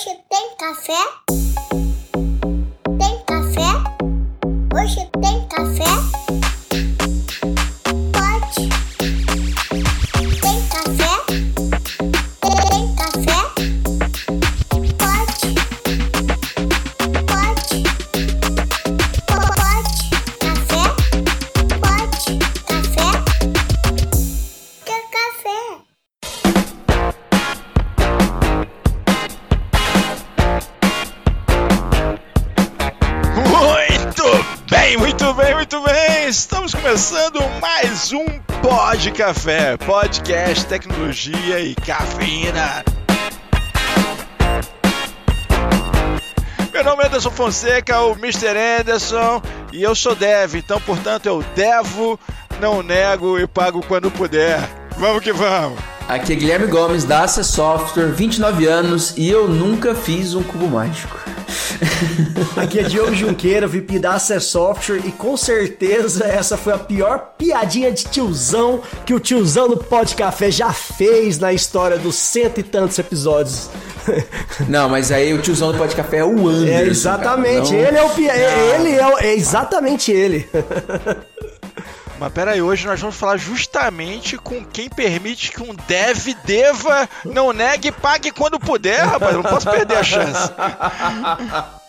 Hoje tem café? Tecnologia e cafeína. Meu nome é Anderson Fonseca, o Mr. Anderson, e eu sou dev, então portanto eu devo, não nego e pago quando puder. Vamos que vamos! Aqui é Guilherme Gomes da Ace Software, 29 anos e eu nunca fiz um cubo mágico. Aqui é Diogo Junqueira, VP da Acer Software, e com certeza essa foi a pior piadinha de tiozão que o tiozão do Pod Café já fez na história dos cento e tantos episódios. Não, mas aí o tiozão do Pod Café é o Anderson. É exatamente, ele é o pi... ele é, o... é exatamente ele. Mas peraí, hoje nós vamos falar justamente com quem permite que um dev deva, não negue e pague quando puder, rapaz. Eu não posso perder a chance.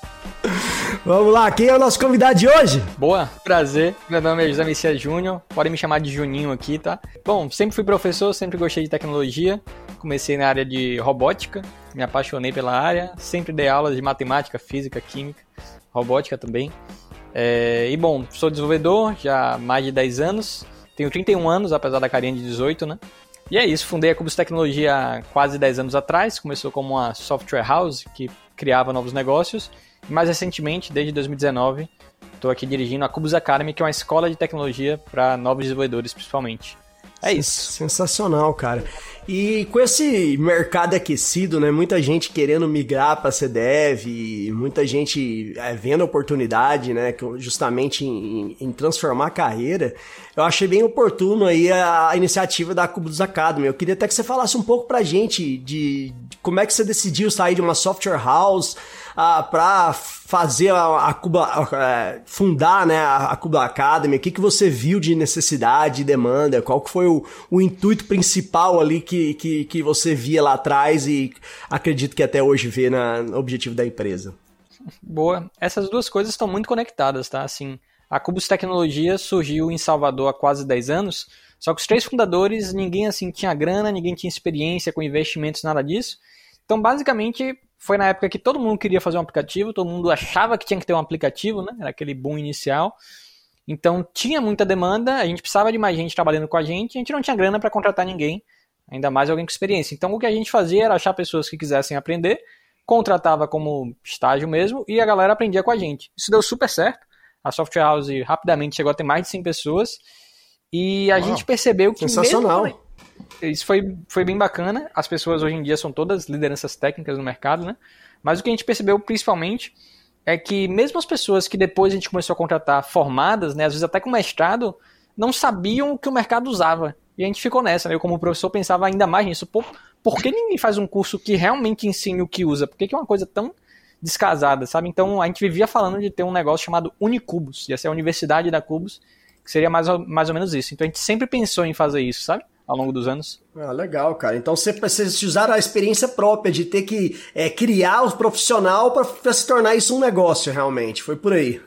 Vamos lá, quem é o nosso convidado de hoje? Boa, prazer. Meu nome é José Messias Júnior. Podem me chamar de Juninho aqui, tá? Bom, sempre fui professor, sempre gostei de tecnologia. Comecei na área de robótica, me apaixonei pela área. Sempre dei aulas de matemática, física, química, robótica também. É, e bom, sou desenvolvedor já há mais de 10 anos, tenho 31 anos, apesar da carinha de 18, né? E é isso, fundei a Cubus Tecnologia há quase 10 anos atrás, começou como uma software house que criava novos negócios, e mais recentemente, desde 2019, estou aqui dirigindo a Cubus Academy, que é uma escola de tecnologia para novos desenvolvedores principalmente. É isso. Sensacional, cara. E com esse mercado aquecido, né, muita gente querendo migrar para CDEV, muita gente é, vendo oportunidade, né, justamente em, em, transformar a carreira, eu achei bem oportuno aí a, a iniciativa da Cubus Academy. Eu queria até que você falasse um pouco pra gente de, de como é que você decidiu sair de uma software house ah, para fazer a, a Cuba, é, fundar né, a, Cuba Academy? O que, que você viu de necessidade e demanda? Qual que foi o, o intuito principal ali que, que, que você via lá atrás e acredito que até hoje vê na, no objetivo da empresa? Boa. Essas duas coisas estão muito conectadas, tá? Assim, a Cubus Tecnologia surgiu em Salvador há quase 10 anos, só que os três fundadores, ninguém assim tinha grana, ninguém tinha experiência com investimentos, nada disso. Então, basicamente, foi na época que todo mundo queria fazer um aplicativo, todo mundo achava que tinha que ter um aplicativo, né? Era aquele boom inicial. Então tinha muita demanda, a gente precisava de mais gente trabalhando com a gente, a gente não tinha grana para contratar ninguém, ainda mais alguém com experiência. Então o que a gente fazia era achar pessoas que quisessem aprender, contratava como estágio mesmo e a galera aprendia com a gente. Isso deu super certo. A Software House rapidamente chegou a ter mais de 100 pessoas e a Uau, gente percebeu que sensacional. mesmo isso foi, foi bem bacana. As pessoas hoje em dia são todas lideranças técnicas no mercado, né? Mas o que a gente percebeu principalmente é que mesmo as pessoas que depois a gente começou a contratar formadas, né, às vezes até com mestrado, não sabiam o que o mercado usava. E a gente ficou nessa, né? Eu como professor pensava ainda mais nisso. Por, por que ninguém faz um curso que realmente ensine o que usa? Por que, que é uma coisa tão descasada, sabe? Então a gente vivia falando de ter um negócio chamado Unicubus, ia ser a Universidade da Cubus, que seria mais ou, mais ou menos isso. Então a gente sempre pensou em fazer isso, sabe? Ao longo dos anos. Ah, legal, cara. Então você, vocês usaram a experiência própria de ter que é, criar o profissional para se tornar isso um negócio, realmente. Foi por aí.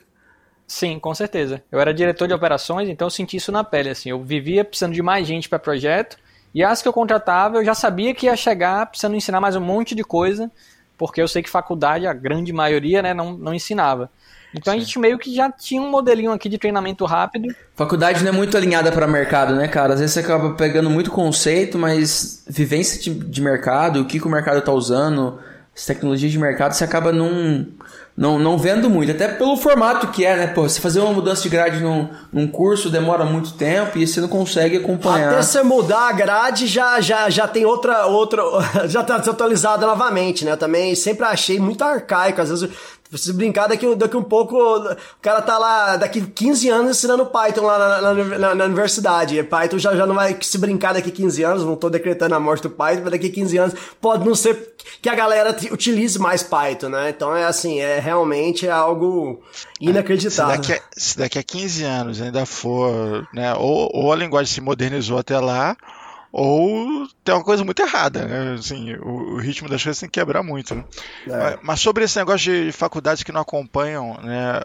Sim, com certeza. Eu era diretor de operações, então eu senti isso na pele. Assim, eu vivia precisando de mais gente para projeto e as que eu contratava eu já sabia que ia chegar precisando ensinar mais um monte de coisa, porque eu sei que faculdade, a grande maioria, né, não, não ensinava. Então Sim. a gente meio que já tinha um modelinho aqui de treinamento rápido. Faculdade não é muito alinhada para mercado, né, cara? Às vezes você acaba pegando muito conceito, mas vivência de, de mercado, o que, que o mercado está usando, as tecnologias de mercado, você acaba não, não, não vendo muito, até pelo formato que é, né? Pô, você fazer uma mudança de grade num, num curso demora muito tempo e você não consegue acompanhar. Até você mudar a grade já, já, já tem outra, outra, já tá desatualizada novamente, né? Também sempre achei muito arcaico, às vezes se brincar, daqui, daqui um pouco o cara tá lá, daqui 15 anos ensinando Python lá na, na, na, universidade. Python já, já não vai se brincar daqui 15 anos, não tô decretando a morte do Python, mas daqui 15 anos pode não ser que a galera utilize mais Python, né? Então é assim, é realmente algo inacreditável. Se daqui a, se daqui a 15 anos ainda for, né, ou, ou a linguagem se modernizou até lá, ou tem uma coisa muito errada, né? Assim, o, o, ritmo das coisas tem que quebrar muito, né? É. Mas, sobre esse negócio de faculdades que não acompanham, né,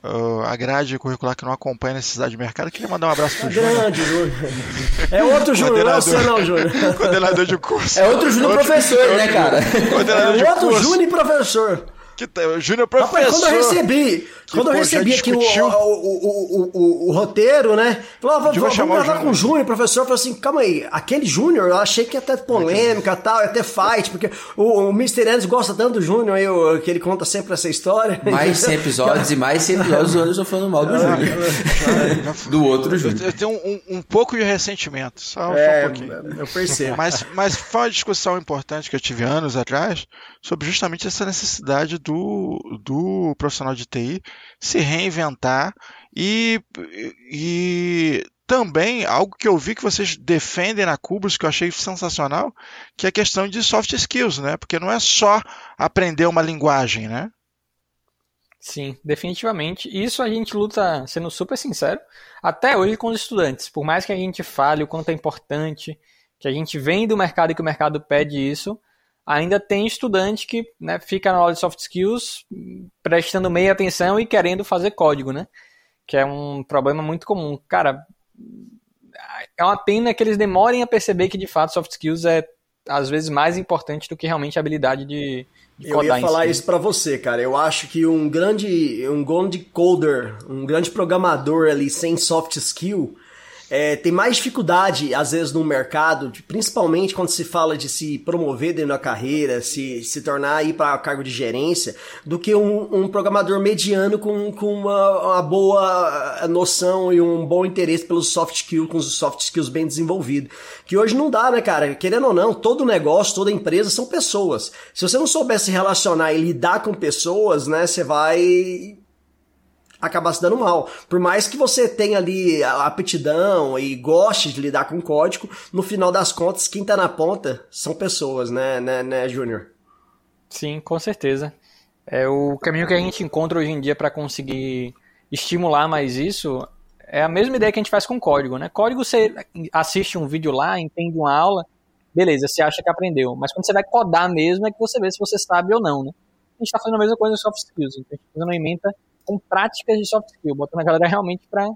a grade curricular que não acompanha a necessidade de mercado, eu queria mandar um abraço pro Júnior. Grande, Júnior. É outro Júnior, não é você não, Júnior. Coordenador de curso. É outro Júnior professor, né, cara? Coordenador é outro Júnior professor. Que tá, o Júnior professor. Rapaz, quando eu recebi, que, quando pô, eu recebi aqui o, o, o, o, o, roteiro, né? Falou, vamos, vamos gravar com o Júnior, professor. Falei assim, calma aí, aquele Júnior, eu achei que ia ter polêmica e tal, ia ter fight, porque o, o Mr. Anderson gosta tanto do Júnior, aí, que ele conta sempre essa história. Mais 100 episódios e mais 100 episódios o Anderson falando mal do Júnior. do outro Júnior. Eu tenho um, um, pouco de ressentimento, só, é, só um pouquinho. Eu percebo. Mas, mas foi uma discussão importante que eu tive anos atrás sobre justamente essa necessidade do, do profissional de TI se reinventar e, e também algo que eu vi que vocês defendem na Cubus, que eu achei sensacional, que é a questão de soft skills, né? Porque não é só aprender uma linguagem, né? Sim, definitivamente. Isso a gente luta, sendo super sincero, até hoje com os estudantes. Por mais que a gente fale o quanto é importante, que a gente vem do mercado e que o mercado pede isso, ainda tem estudante que né, fica na aula de soft skills prestando meia atenção e querendo fazer código, né? Que é um problema muito comum. Cara, é uma pena que eles demorem a perceber que de fato soft skills é às vezes mais importante do que realmente a habilidade de, de Eu ia falar si. isso para você, cara. Eu acho que um grande, um grande coder, um grande programador ali sem soft skill, é, tem mais dificuldade, às vezes, no mercado, principalmente quando se fala de se promover dentro da carreira, se, se tornar ir para cargo de gerência, do que um, um programador mediano com, com uma, uma, boa noção e um bom interesse pelos soft skills, com os soft skills bem desenvolvidos. Que hoje não dá, né, cara? Querendo ou não, todo negócio, toda empresa são pessoas. Se você não souber se relacionar e lidar com pessoas, né, você vai acabar se dando mal. Por mais que você tenha ali a aptidão e goste de lidar com código, no final das contas, quem tá na ponta são pessoas, né, né, né Júnior? Sim, com certeza. É o caminho que a gente encontra hoje em dia para conseguir estimular mais isso é a mesma ideia que a gente faz com código, né? Código você assiste um vídeo lá, entende uma aula, beleza, você acha que aprendeu, mas quando você vai codar mesmo é que você vê se você sabe ou não, né? A gente está fazendo a mesma coisa em soft skills, então a gente está fazendo uma com práticas de soft skill, botando a galera realmente para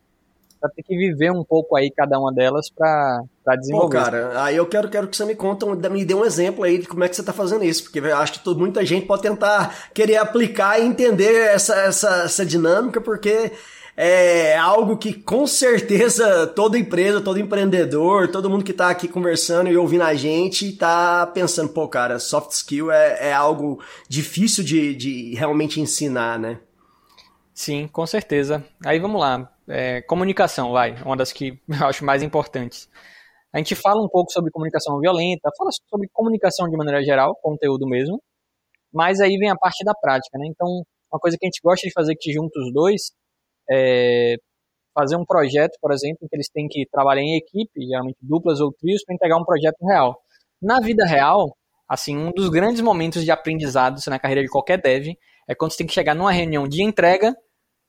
ter que viver um pouco aí cada uma delas para desenvolver. Pô, cara, aí eu quero, quero que você me conta, me dê um exemplo aí de como é que você está fazendo isso, porque eu acho que todo, muita gente pode tentar querer aplicar e entender essa, essa, essa dinâmica, porque é algo que com certeza toda empresa, todo empreendedor, todo mundo que está aqui conversando e ouvindo a gente está pensando, pô, cara, soft skill é, é algo difícil de, de realmente ensinar, né? Sim, com certeza. Aí vamos lá. É, comunicação, vai, uma das que eu acho mais importantes. A gente fala um pouco sobre comunicação violenta, fala sobre comunicação de maneira geral, conteúdo mesmo, mas aí vem a parte da prática, né? Então, uma coisa que a gente gosta de fazer que junta os dois é fazer um projeto, por exemplo, em que eles têm que trabalhar em equipe, geralmente duplas ou trios, para entregar um projeto real. Na vida real, assim, um dos grandes momentos de aprendizado na carreira de qualquer dev é quando você tem que chegar numa reunião de entrega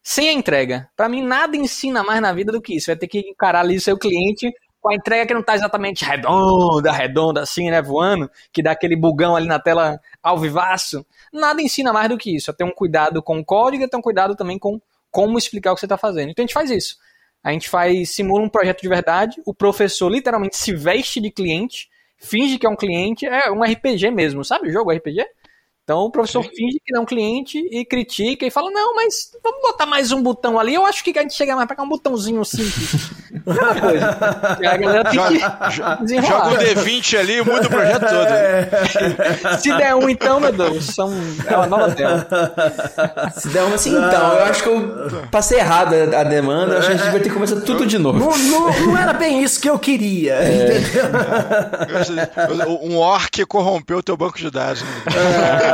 sem a entrega. Para mim, nada ensina mais na vida do que isso. Vai ter que encarar ali o seu cliente com a entrega que não está exatamente redonda, redonda assim, né, voando, que dá aquele bugão ali na tela ao vivaço. Nada ensina mais do que isso. É ter um cuidado com o código e ter um cuidado também com como explicar o que você está fazendo. Então a gente faz isso. A gente faz, simula um projeto de verdade, o professor literalmente se veste de cliente, finge que é um cliente, é um RPG mesmo, sabe o jogo RPG? Então o professor Sim. finge que não é um cliente e critica e fala: Não, mas vamos botar mais um botão ali. Eu acho que a gente chega mais pra cá um botãozinho simples. Coisa. A galera tem que Joga, um D20 ali e muda o projeto todo. Se der um, então, meu Deus, são, é uma nova tela. Se der uma assim, então, eu acho que eu passei errado a demanda, eu acho que a gente vai ter que começar tudo de novo. Não, não- não era bem isso que eu queria, entendeu? Um orc corrompeu o teu banco de dados. né?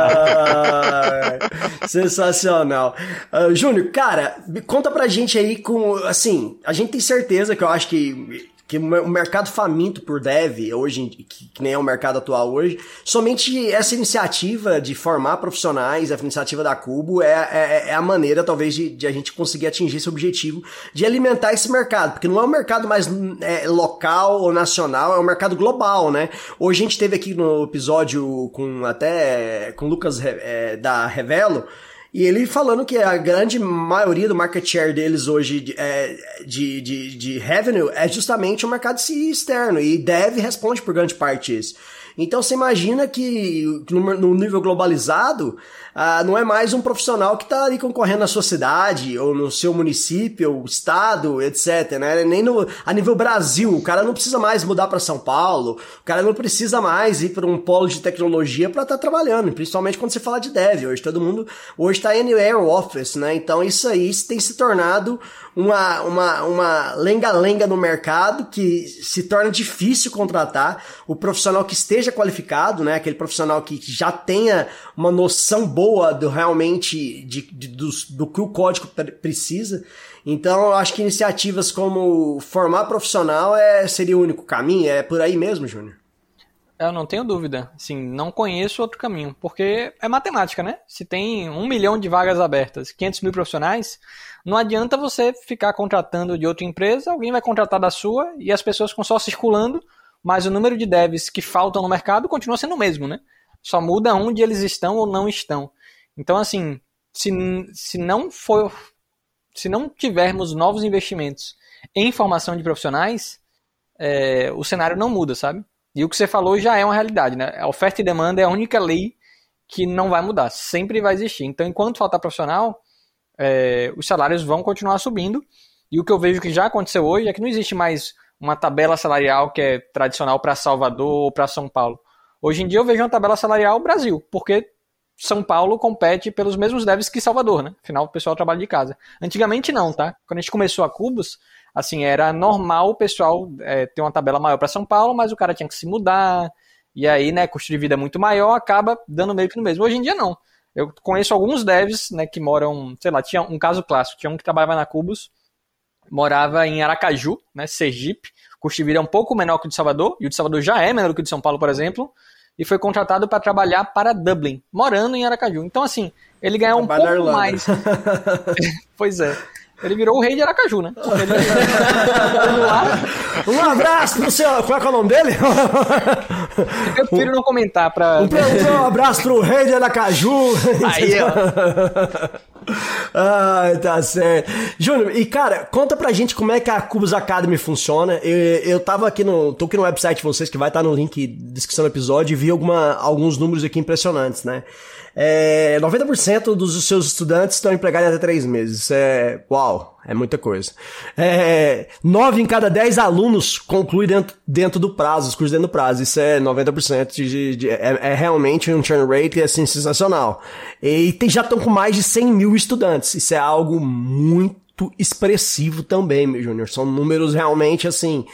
Sensacional. Ah, Júnior, cara, conta pra gente aí com, assim, a gente tem certeza que eu acho que que o mer- o mercado faminto por dev, hoje, que, que nem é o mercado atual hoje, somente essa iniciativa de formar profissionais, a iniciativa da Cubo, é, é, é a maneira, talvez, de, de a gente conseguir atingir esse objetivo de alimentar esse mercado, porque não é um mercado mais é, local ou nacional, é um mercado global, né? Hoje a gente teve aqui no episódio com até com o Lucas é, da Revelo, e ele falando que a grande maioria do market share deles hoje de, é, de, de, de revenue é justamente o mercado externo. E Dev responde por grande parte isso. Então você imagina que no nível globalizado, ah, não é mais um profissional que está ali concorrendo na sua cidade, ou no seu município, ou estado, etc. Né? Nem no, a nível Brasil, o cara não precisa mais mudar para São Paulo, o cara não precisa mais ir para um polo de tecnologia para estar trabalhando, principalmente quando você fala de dev. Hoje todo mundo hoje está anywhere office, né? Então isso aí tem se tornado uma uma uma lenga-lenga no mercado que se torna difícil contratar o profissional que esteja qualificado, né? Aquele profissional que já tenha uma noção boa do realmente de, de- do, do que o código pre- precisa. Então, eu acho que iniciativas como formar profissional é, seria o único caminho. É por aí mesmo, Júnior? Eu não tenho dúvida. Assim, não conheço outro caminho. Porque é matemática, né? Se tem um milhão de vagas abertas, 500 mil profissionais, não adianta você ficar contratando de outra empresa, alguém vai contratar da sua e as pessoas ficam só circulando, mas o número de devs que faltam no mercado continua sendo o mesmo, né? Só muda onde eles estão ou não estão. Então, assim, se, se não for. Se não tivermos novos investimentos em formação de profissionais, é, o cenário não muda, sabe? E o que você falou já é uma realidade, né? A oferta e demanda é a única lei que não vai mudar, sempre vai existir. Então, enquanto faltar profissional, é, os salários vão continuar subindo. E o que eu vejo que já aconteceu hoje é que não existe mais uma tabela salarial que é tradicional para Salvador ou para São Paulo. Hoje em dia eu vejo uma tabela salarial Brasil, porque São Paulo compete pelos mesmos devs que Salvador, né? Afinal, o pessoal trabalha de casa. Antigamente não, tá? Quando a gente começou a Cubos, assim, era normal o pessoal é, ter uma tabela maior para São Paulo, mas o cara tinha que se mudar, e aí, né, custo de vida é muito maior, acaba dando meio que no mesmo. Hoje em dia não. Eu conheço alguns devs, né, que moram, sei lá, tinha um caso clássico, tinha um que trabalhava na Cubos, morava em Aracaju, né, Sergipe, custo de vida é um pouco menor que o de Salvador, e o de Salvador já é menor que o de São Paulo, por exemplo, e foi contratado para trabalhar para Dublin, morando em Aracaju. Então, assim, ele ganhou um pouco Irlanda. mais. pois é. Ele virou o rei de Aracaju, né? Ele-. Um abraço pro seu. Qual é, que é o nome dele? Eu prefiro não comentar pra. Um, um abraço pro rei de Aracaju. Aí, ó. Ai, tá certo. Júnior, e cara, conta pra gente como é que a Cubus Academy funciona. Eu, eu tava aqui no. tô aqui no website de vocês, que vai estar no link da descrição do episódio, e vi alguma, alguns números aqui impressionantes, né? É, 90% dos seus estudantes estão empregados em até três meses. Isso é. Uau, é muita coisa. É, 9 em cada 10 alunos concluem dentro, dentro do prazo, os cursos dentro do prazo. Isso é 90% de, de, é, é realmente um churn rate assim, sensacional. E tem- já estão com mais de 100 mil estudantes. Isso é algo muito expressivo também, meu Júnior. São números realmente assim.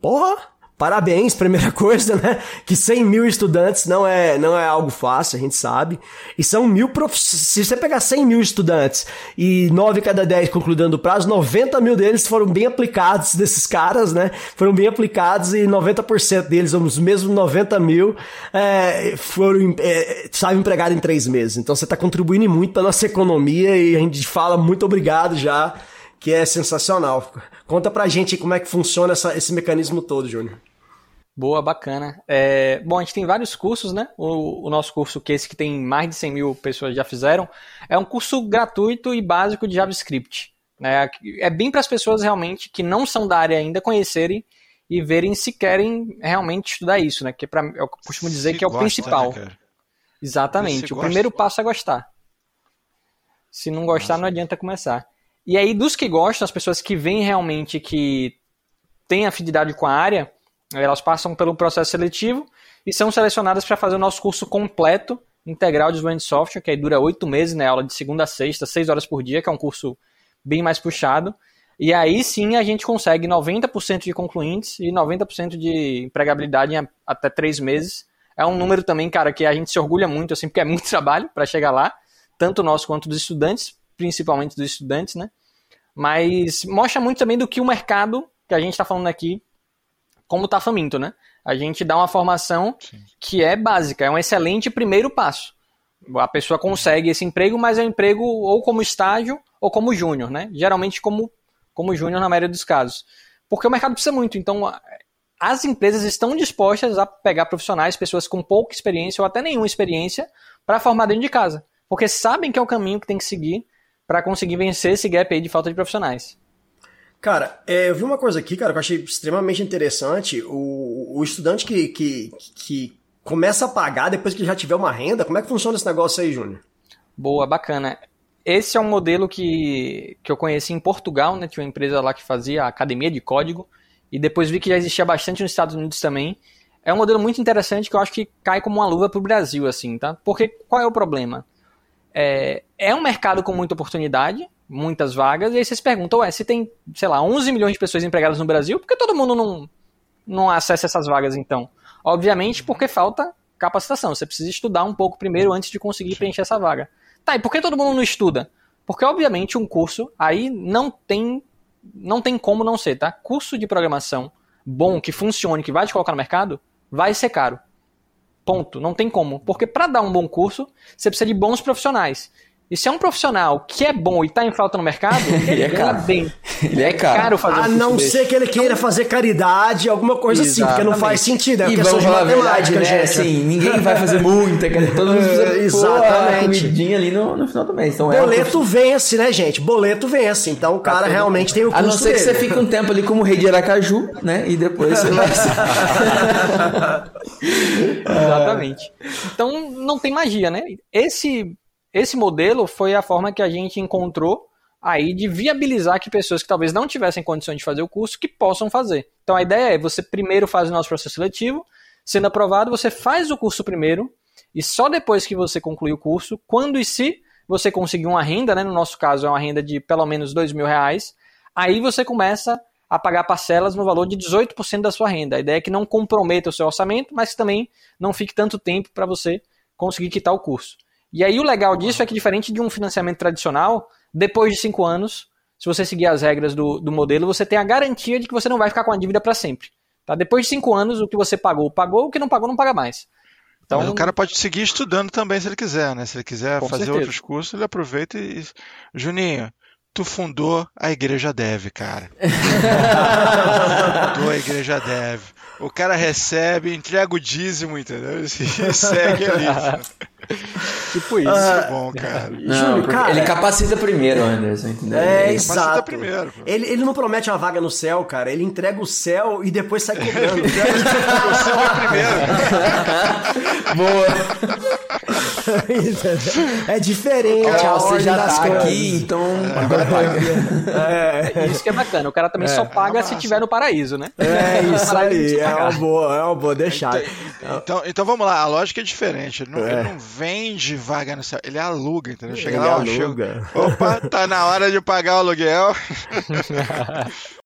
Porra! Parabéns, primeira coisa, né? Que 100 mil estudantes não é, não é algo fácil, a gente sabe. E são mil prof... Se você pegar 100 mil estudantes e 9 cada 10 concluindo o prazo, 90 mil deles foram bem aplicados, desses caras, né? Foram bem aplicados e 90% deles, os mesmos 90 mil, é, foram é, estavam empregados em três meses. Então você está contribuindo muito para nossa economia e a gente fala muito obrigado já, que é sensacional. Conta pra gente como é que funciona essa- esse mecanismo todo, Júnior. Boa, bacana. É, bom, a gente tem vários cursos, né? O, o nosso curso, que é esse que tem mais de 100 mil pessoas já fizeram, é um curso gratuito e básico de JavaScript. Né? É bem para as pessoas realmente que não são da área ainda conhecerem e verem se querem realmente estudar isso, né? Que pra, eu costumo dizer Se que é o gosta, principal. né? Exatamente. O primeiro passo é gostar. Se não gostar, não adianta começar. E aí, dos que gostam, as pessoas que veem realmente que têm afinidade com a área, elas passam pelo processo seletivo e são selecionadas para fazer o nosso curso completo, integral de desenvolvimento de software, que aí dura oito meses, né? Aula de segunda a sexta, seis horas por dia, que é um curso bem mais puxado. E aí sim a gente consegue 90% de concluintes e 90% de empregabilidade em até três meses. É um número também, cara, que a gente se orgulha muito, assim, porque é muito trabalho para chegar lá, tanto nosso quanto dos estudantes, principalmente dos estudantes, né? Mas mostra muito também do que o mercado que a gente está falando aqui, como está faminto, né? A gente dá uma formação que é básica, é um excelente primeiro passo. A pessoa consegue esse emprego, mas é um emprego ou como estágio ou como júnior, né? Geralmente como, como júnior na maioria dos casos. Porque o mercado precisa muito, então as empresas estão dispostas a pegar profissionais, pessoas com pouca experiência ou até nenhuma experiência, para formar dentro de casa. Porque sabem que é o caminho que tem que seguir para conseguir vencer esse gap aí de falta de profissionais. Cara, é, eu vi uma coisa aqui, cara, que eu achei extremamente interessante. O, o estudante que, que, que começa a pagar depois que já tiver uma renda, como é que funciona esse negócio aí, Júnior? Boa, bacana. Esse é um modelo que, que eu conheci em Portugal, né? Tinha uma empresa lá que fazia academia de código. E depois vi que já existia bastante nos Estados Unidos também. É um modelo muito interessante que eu acho que cai como uma luva pro Brasil, assim, tá? Porque qual é o problema? É, é um mercado com muita oportunidade, muitas vagas, e aí vocês perguntam, ué, se tem, sei lá, 11 milhões de pessoas empregadas no Brasil, por que todo mundo não, não acessa essas vagas então? Obviamente porque falta capacitação. Você precisa estudar um pouco primeiro antes de conseguir preencher essa vaga. Tá, e por que todo mundo não estuda? Porque, obviamente, um curso aí não tem, não tem como não ser, tá? Curso de programação bom, que funcione, que vai te colocar no mercado, vai ser caro. Ponto. Não tem como. Porque para dar um bom curso, você precisa de bons profissionais. E se é um profissional que é bom e tá em falta no mercado, ele é ganha caro. bem. Ele é caro. caro fazer um A curso não desse. ser que ele queira fazer caridade, alguma coisa assim, porque não faz Exatamente. sentido. É E vamos falar a verdade, né? gente. Assim, ninguém vai fazer muita, cara. Todo mundo precisa pôr a Exatamente. comidinha ali no, no final do mês. Então é Boleto vence, né, gente? Boleto vence. Então o cara realmente tem o custo A não ser que dele. você fique um tempo ali como rei de Aracaju, né? E depois você vai. Exatamente. Então não tem magia, né? Esse, esse modelo foi a forma que a gente encontrou aí de viabilizar que pessoas que talvez não tivessem condições de fazer o curso que possam fazer. Então a ideia é você primeiro faz o nosso processo seletivo, sendo aprovado, você faz o curso primeiro e só depois que você concluir o curso, quando e se você conseguir uma renda, né? No nosso caso é uma renda de pelo menos dois mil reais, aí você começa a pagar parcelas no valor de 18% da sua renda. A ideia é que não comprometa o seu orçamento, mas que também não fique tanto tempo para você conseguir quitar o curso. E aí o legal disso é que, diferente de um financiamento tradicional, depois de cinco anos, se você seguir as regras do, do modelo, você tem a garantia de que você não vai ficar com a dívida para sempre. Tá? Depois de cinco anos, o que você pagou, pagou, o que não pagou, não paga mais. Então, Mas o cara pode seguir estudando também se ele quiser, né? Se ele quiser fazer certeza. outros cursos, ele aproveita e. Juninho, tu fundou a Igreja Dev, cara. fundou a Igreja Dev. O cara recebe, entrega o dízimo, entendeu? E segue ali. tipo isso. Isso é bom, cara. Não, Júlio, cara- ele capacita primeiro, Anderson, entendeu? É, Ele- Capacita exato. primeiro, pô. Ele, ele não promete uma vaga no céu, cara. Ele entrega o céu e depois sai cobrando. Boa. É diferente. você já tá coisas. aqui, então agora paga. É Isso que é bacana. O cara também só paga se tiver no paraíso, né? É isso aí. É uma boa, é uma boa. Deixar. Então, então vamos lá, a lógica é diferente. Ele não, É. ele não vende vaga no céu, ele aluga, entendeu? Chega Ele lá, aluga. chega- Opa, tá na hora de pagar o aluguel.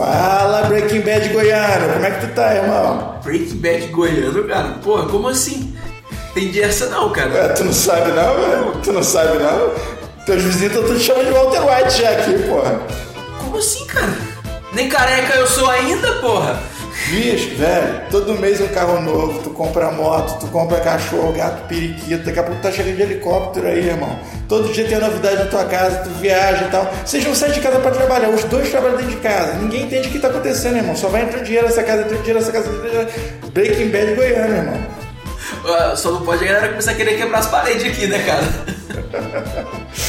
Fala Breaking Bad Goiano, como é que tu tá, irmão? Breaking Bad goiano, cara. Porra, como assim? Entendi essa não, cara. Ué, tu não sabe não, velho? Tu não sabe não? Teus vizinhos estão te chamando de Walter White já aqui, porra. Como assim, cara? Nem careca eu sou ainda, porra. Bicho, velho, todo mês um carro novo, tu compra moto, tu compra cachorro, gato, periquito, daqui a pouco tá chegando de helicóptero aí, irmão. Todo dia tem novidade na tua casa, tu viaja e tal. Vocês não saem de casa pra trabalhar, os dois trabalham dentro de casa. Ninguém entende o que tá acontecendo, irmão. Só vai entrando dinheiro nessa casa, entrando dinheiro nessa casa. entrando dinheiro. Breaking Bad Goiano, irmão. Só não pode a galera começar a querer quebrar as paredes aqui, né, cara?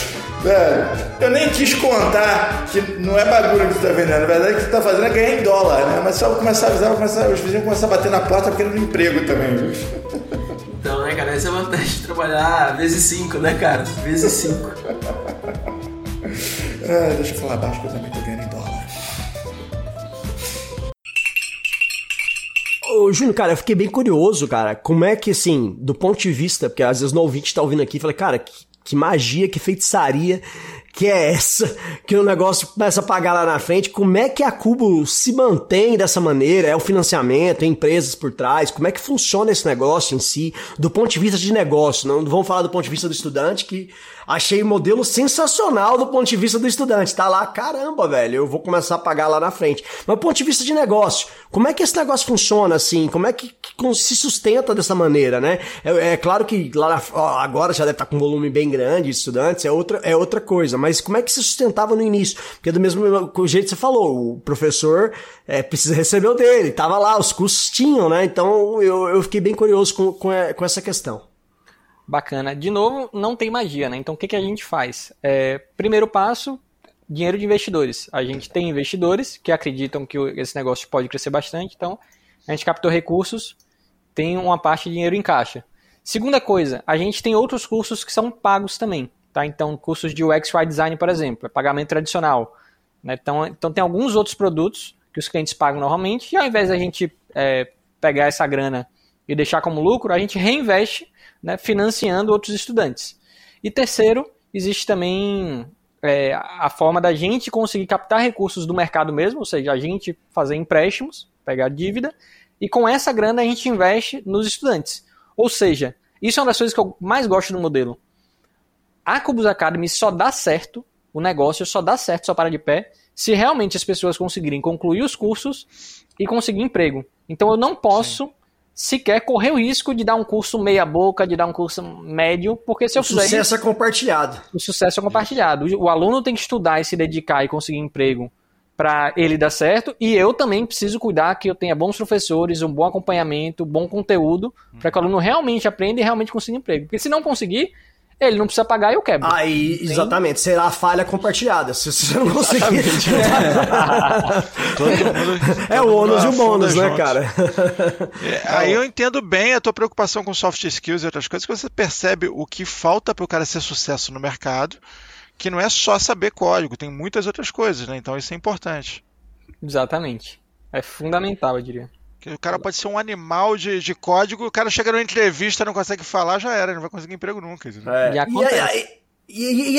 Velho, eu nem quis contar que não é bagulho que tu tá vendendo. Na verdade, o que tu tá fazendo é ganhar em dólar, né? Mas só eu começar a avisar, começar, os vizinhos começar a bater na porta querendo emprego também, viu? Então, né, cara, essa é a vantagem de trabalhar vezes 5, né, cara? Vezes 5. Ah, deixa eu falar baixo que eu também tô ganhando em dólar. Ô, Júnior, cara, eu fiquei bem curioso, cara. Como é que, assim, do ponto de vista, porque às vezes no ouvinte tá ouvindo aqui e fala, cara, que, que magia, que feitiçaria que é essa, que o negócio começa a pagar lá na frente. Como é que a Cubo se mantém dessa maneira? É o financiamento, é empresas por trás? Como é que funciona esse negócio em si, do ponto de vista de negócio? Não vamos falar do ponto de vista do estudante, que achei o modelo sensacional do ponto de vista do estudante. Tá lá, caramba, velho, eu vou começar a pagar lá na frente. Mas do ponto de vista de negócio, como é que esse negócio funciona assim? Como é que, que se sustenta dessa maneira, né? É, é claro que lá na, ó, agora já deve estar com um volume bem grande de estudantes, é outra, é outra coisa mas como é que se sustentava no início? Porque do mesmo jeito que você falou, o professor é, precisa receber o dele, tava lá, os cursos tinham, né? Então eu, eu fiquei bem curioso com, com, com essa questão. Bacana. De novo, não tem magia, né? Então o que, que a gente faz? É, primeiro passo, dinheiro de investidores. A gente tem investidores que acreditam que esse negócio pode crescer bastante, então a gente captou recursos, tem uma parte de dinheiro em caixa. Segunda coisa, a gente tem outros cursos que são pagos também. Tá? Então, cursos de UX UI Design, por exemplo, é pagamento tradicional. Né? Então, então, tem alguns outros produtos que os clientes pagam normalmente, e ao invés da gente é, pegar essa grana e deixar como lucro, a gente reinveste né, financiando outros estudantes. E terceiro, existe também é, a forma da gente conseguir captar recursos do mercado mesmo, ou seja, a gente fazer empréstimos, pegar dívida, e com essa grana a gente investe nos estudantes. Ou seja, isso é uma das coisas que eu mais gosto do modelo a Cubus Academy só dá certo, o negócio só dá certo, só para de pé, se realmente as pessoas conseguirem concluir os cursos e conseguir emprego. Então eu não posso Sim. sequer correr o risco de dar um curso meia boca, de dar um curso médio, porque se eu fizer... O sucesso é compartilhado. O sucesso é compartilhado. O aluno tem que estudar e se dedicar e conseguir emprego para ele dar certo, e eu também preciso cuidar que eu tenha bons professores, um bom acompanhamento, bom conteúdo, para que o aluno realmente aprenda e realmente consiga emprego. Porque se não conseguir, ele não precisa pagar e eu quebro. Aí, exatamente, será a falha compartilhada. Se você não conseguir. é, é o ônus e o bônus, né, cara? É, aí eu entendo bem a tua preocupação com soft skills e outras coisas, que você percebe o que falta para o cara ser sucesso no mercado, que não é só saber código, tem muitas outras coisas, né? Então isso é importante. Exatamente. É fundamental, eu diria. O cara pode ser um animal de, de código, o cara chega numa entrevista não consegue falar, já era, não vai conseguir emprego nunca. É. E, e, e,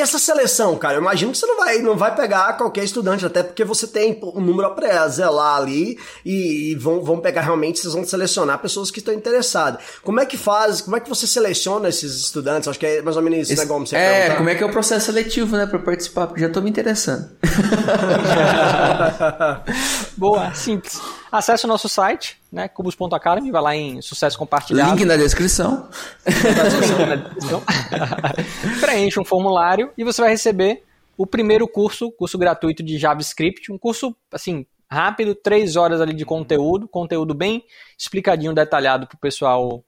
essa seleção, cara? Eu imagino que você não vai, não vai pegar qualquer estudante, até porque você tem um número a zelar ali e, e, vão, vão pegar realmente, vocês vão selecionar pessoas que estão interessadas. Como é que faz, como é que você seleciona esses estudantes? Acho que é mais ou menos isso, Esse, né, Gomes? Você é, perguntar. como é que é o processo seletivo, né, para participar? Porque já tô me interessando. Boa, simples. Acesse o nosso site, né, cubos.academy, vai lá em sucesso compartilhado. Link na descrição. Preenche um formulário e você vai receber o primeiro curso, curso gratuito de JavaScript, um curso assim rápido, três horas ali de conteúdo, conteúdo bem explicadinho, detalhado para o pessoal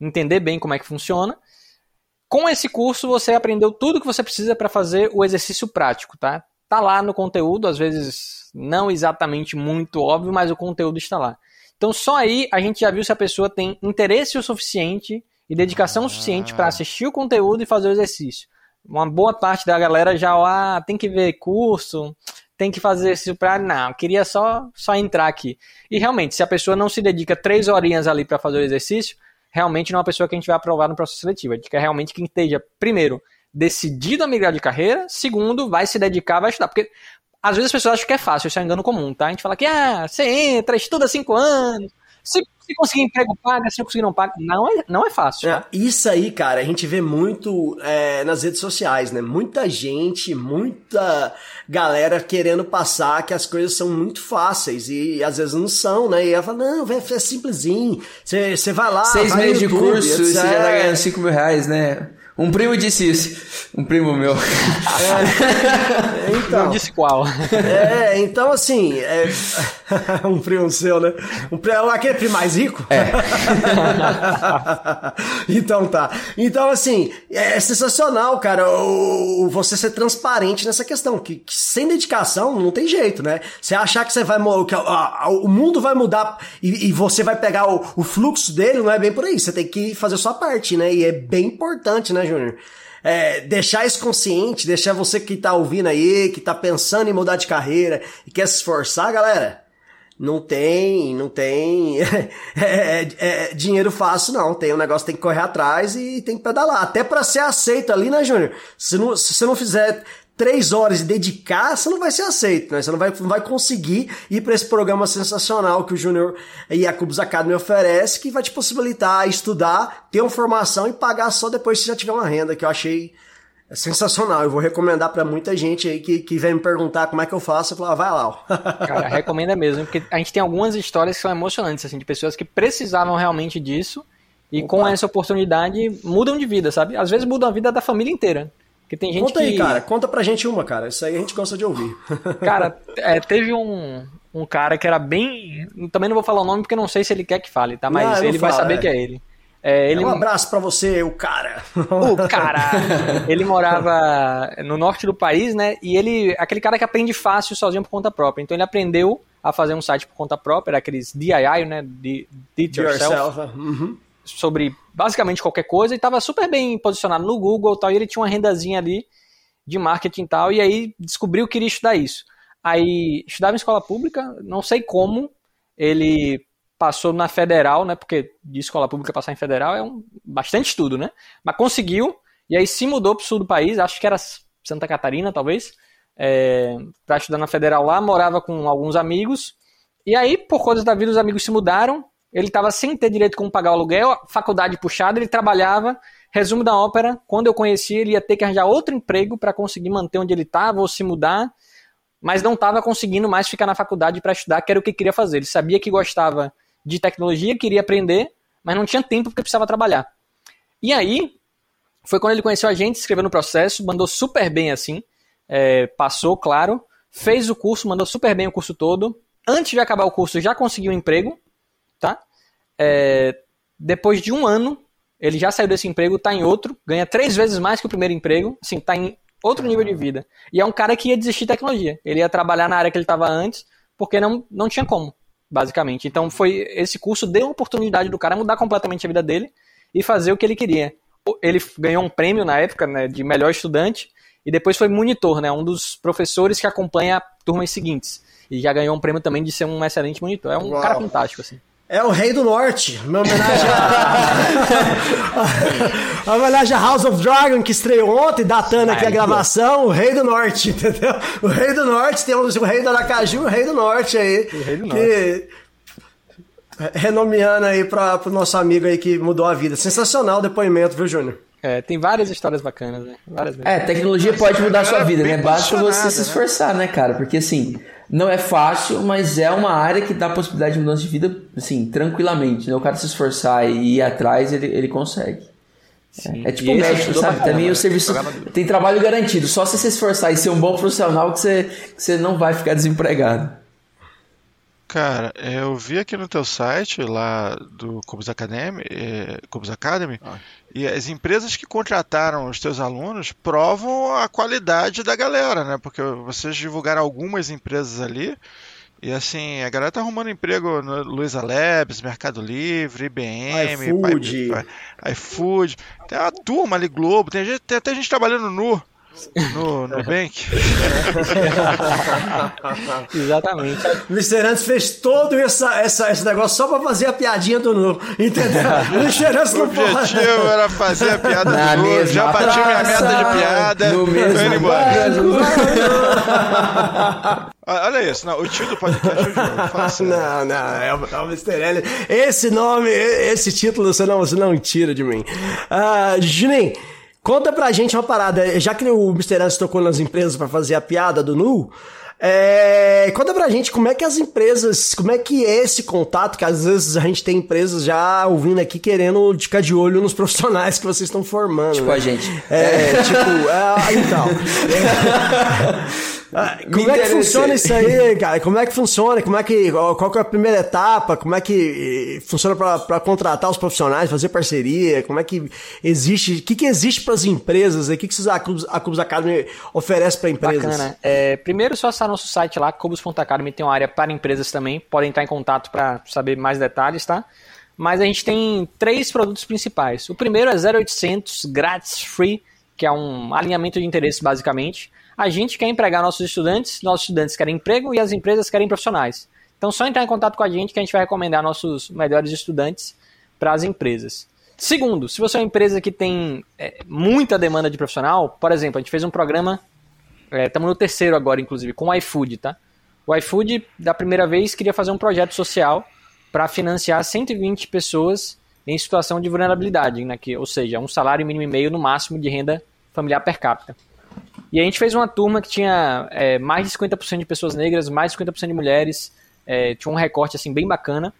entender bem como é que funciona. Com esse curso você aprendeu tudo que você precisa para fazer o exercício prático, tá? Tá lá no conteúdo, às vezes não exatamente muito óbvio, mas o conteúdo está lá. Então só aí a gente já viu se a pessoa tem interesse o suficiente e dedicação o suficiente para assistir o conteúdo e fazer o exercício. Uma boa parte da galera já ah, tem que ver curso, tem que fazer isso para não, queria só só entrar aqui. E realmente, se a pessoa não se dedica três horinhas ali para fazer o exercício, realmente não é uma pessoa que a gente vai aprovar no processo seletivo. A gente quer realmente quem esteja primeiro decidido a migrar de carreira, segundo, vai se dedicar, vai estudar. Porque às vezes as pessoas acham que é fácil, isso é um engano comum, tá? A gente fala que, ah, você entra, estuda cinco anos, se, se conseguir emprego, paga, se não conseguir, não paga. Não é, não é fácil. É, isso aí, cara, a gente vê muito é, nas redes sociais, né? Muita gente, muita galera querendo passar que as coisas são muito fáceis e, e às vezes não são, né? E ela fala, não, é, é simplesinho, você vai lá. Seis meses de curso, você já tá ganhando cinco mil reais, né? Um primo disse isso. Um primo meu. É, Então. Não disse qual. É, então assim, é... um primo seu, né? Um primo, aquele primo mais rico? É. então tá. Então assim, é sensacional, cara, o, você ser transparente nessa questão, que, que, sem dedicação não tem jeito, né? Você achar que você vai que a, o mundo vai mudar e, e você vai pegar o, o, fluxo dele, não é bem por aí. Você tem que fazer a sua parte, né? E é bem importante, né, Júnior? É, deixar isso consciente, deixar você que tá ouvindo aí, que tá pensando em mudar de carreira e quer se esforçar, galera não tem, não tem é, é, é, dinheiro fácil, não. Tem um negócio tem que correr atrás e tem que pedalar. Até para ser aceito ali, né, Júnior? Se, não, se você não fizer três horas e dedicar, você não vai ser aceito, né? Você não vai, não vai conseguir ir para esse programa sensacional que o Júnior e a Cubos Academy oferece, que vai te possibilitar estudar, ter uma formação e pagar só depois que você já tiver uma renda, que eu achei sensacional. Eu vou recomendar para muita gente aí que, que vem me perguntar como é que eu faço. Eu falo, ah, vai lá. Cara, recomenda mesmo, porque a gente tem algumas histórias que são emocionantes, assim, de pessoas que precisavam realmente disso e Opa. com essa oportunidade mudam de vida, sabe? Às vezes mudam a vida da família inteira. Porque tem gente Conta que... aí, cara. Conta pra gente uma, cara. Isso aí a gente gosta de ouvir. Cara, é, teve um, um cara que era bem... Também não vou falar o nome porque não sei se ele quer que fale, tá? Mas não, ele vai saber é. que é ele. É, ele... Um abraço para você, o cara. O cara. ele morava no norte do país, né? E ele, aquele cara que aprende fácil sozinho por conta própria. Então ele aprendeu a fazer um site por conta própria, era aqueles DIY, né? De, Did yourself. yourself. Uhum. Sobre basicamente qualquer coisa e estava super bem posicionado no Google tal. E ele tinha uma rendazinha ali de marketing e tal. E aí descobriu que queria estudar isso. Aí estudava em escola pública, não sei como. Ele passou na federal, né? Porque de escola pública passar em federal é um bastante estudo, né? Mas conseguiu e aí se mudou para o sul do país, acho que era Santa Catarina, talvez, é, para estudar na federal lá, morava com alguns amigos e aí por coisas da vida os amigos se mudaram. Ele estava sem ter direito como pagar o aluguel, faculdade puxada, ele trabalhava. Resumo da ópera, quando eu conheci, ele ia ter que arranjar outro emprego para conseguir manter onde ele estava ou se mudar, mas não estava conseguindo mais ficar na faculdade para estudar, que era o que queria fazer. Ele sabia que gostava de tecnologia, queria aprender, mas não tinha tempo porque precisava trabalhar. E aí, foi quando ele conheceu a gente, se inscreveu no processo, mandou super bem assim, é, passou, claro, fez o curso, mandou super bem o curso todo. Antes de acabar o curso, já conseguiu um emprego, tá? É, depois de um ano, ele já saiu desse emprego, está em outro, ganha três vezes mais que o primeiro emprego, assim, está em outro nível de vida. E é um cara que ia desistir de tecnologia. Ele ia trabalhar na área que ele estava antes, porque não, não tinha como basicamente. Então foi esse curso deu a oportunidade do cara mudar completamente a vida dele e fazer o que ele queria. Ele ganhou um prêmio na época né, de melhor estudante e depois foi monitor, né, um dos professores que acompanha turmas seguintes. E já ganhou um prêmio também de ser um excelente monitor. É um Uau. cara fantástico assim. É o Rei do Norte, uma homenagem a... homenagem a House of Dragon, que estreou ontem, datando aqui a gravação, o Rei do Norte, entendeu? O Rei do Norte, temos o Rei do Aracaju e o Rei do Norte aí. O Rei do Norte. Que... Renomeando aí para o nosso amigo aí que mudou a vida. Sensacional o depoimento, viu, Júnior? É, tem várias histórias bacanas, né? Várias é, tecnologia pode mudar a sua vida, né? Basta você se né? esforçar, né, cara? Porque assim, não é fácil, mas é uma área que dá possibilidade de mudança de vida, assim, tranquilamente. Né? O cara se esforçar e ir atrás, ele, ele consegue. É, é, tipo médico, sabe? Também o serviço tem trabalho garantido. Só se você se esforçar e ser um bom profissional que você, que você não vai ficar desempregado. Cara, eu vi aqui no teu site lá do Cubus Academy, eh, Cubus Academy ah. e as empresas que contrataram os teus alunos provam a qualidade da galera, né? Porque vocês divulgaram algumas empresas ali e assim, a galera tá arrumando emprego no Luiza Labs, Mercado Livre, IBM, iFood, iFood. Tem uma turma ali, Globo, tem, gente, tem até gente trabalhando nu no Nubank? Exatamente. O Listerantes fez todo essa, essa, esse negócio só pra fazer a piadinha do Nu. Entendeu? O Listerantes não pode. O objetivo era fazer a piada Na do Nu. Já bati minha meta de piada. No mesmo embora. Olha isso, não, o tio do podcast é o João. Não, não, é o, é o Mr. L. Esse nome, esse título você não, você não tira de mim. Uh, Juninho. Conta pra gente uma parada, já que o Mr. Anderson tocou nas empresas para fazer a piada do Nu, é, conta pra gente como é que as empresas, como é que é esse contato, que às vezes a gente tem empresas já ouvindo aqui querendo ficar de olho nos profissionais que vocês estão formando. Tipo né? a gente. É, tipo, é, então. Ah, como é que funciona isso aí, cara? Como é que funciona? Como é que, qual que é a primeira etapa? Como é que funciona para contratar os profissionais, fazer parceria? Como é que existe? O que, que existe para as empresas? O que, que a Cubus, a Cubus Academy oferece para empresas? Bacana. É, primeiro, só acessar nosso site lá, cubus.academy, tem uma área para empresas também. Podem entrar em contato para saber mais detalhes, tá? Mas a gente tem três produtos principais. O primeiro é 0800 grátis free, que é um alinhamento de interesses basicamente. A gente quer empregar nossos estudantes, nossos estudantes querem emprego e as empresas querem profissionais. Então, só entrar em contato com a gente que a gente vai recomendar nossos melhores estudantes para as empresas. Segundo, se você é uma empresa que tem é, muita demanda de profissional, por exemplo, a gente fez um programa, estamos é, no terceiro agora, inclusive, com o iFood, tá? O iFood, da primeira vez, queria fazer um projeto social para financiar 120 pessoas em situação de vulnerabilidade, né, que, ou seja, um salário mínimo e meio no máximo de renda familiar per capita. E a gente fez uma turma que tinha é, mais de 50% de pessoas negras, mais de 50% de mulheres, é, tinha um recorte assim bem bacana.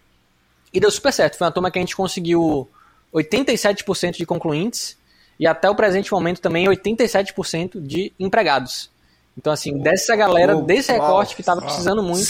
E deu super certo. Foi uma turma que a gente conseguiu 87% de concluintes e até o presente momento também 87% de empregados. Então, assim, dessa galera, oh, desse recorte que estava precisando muito,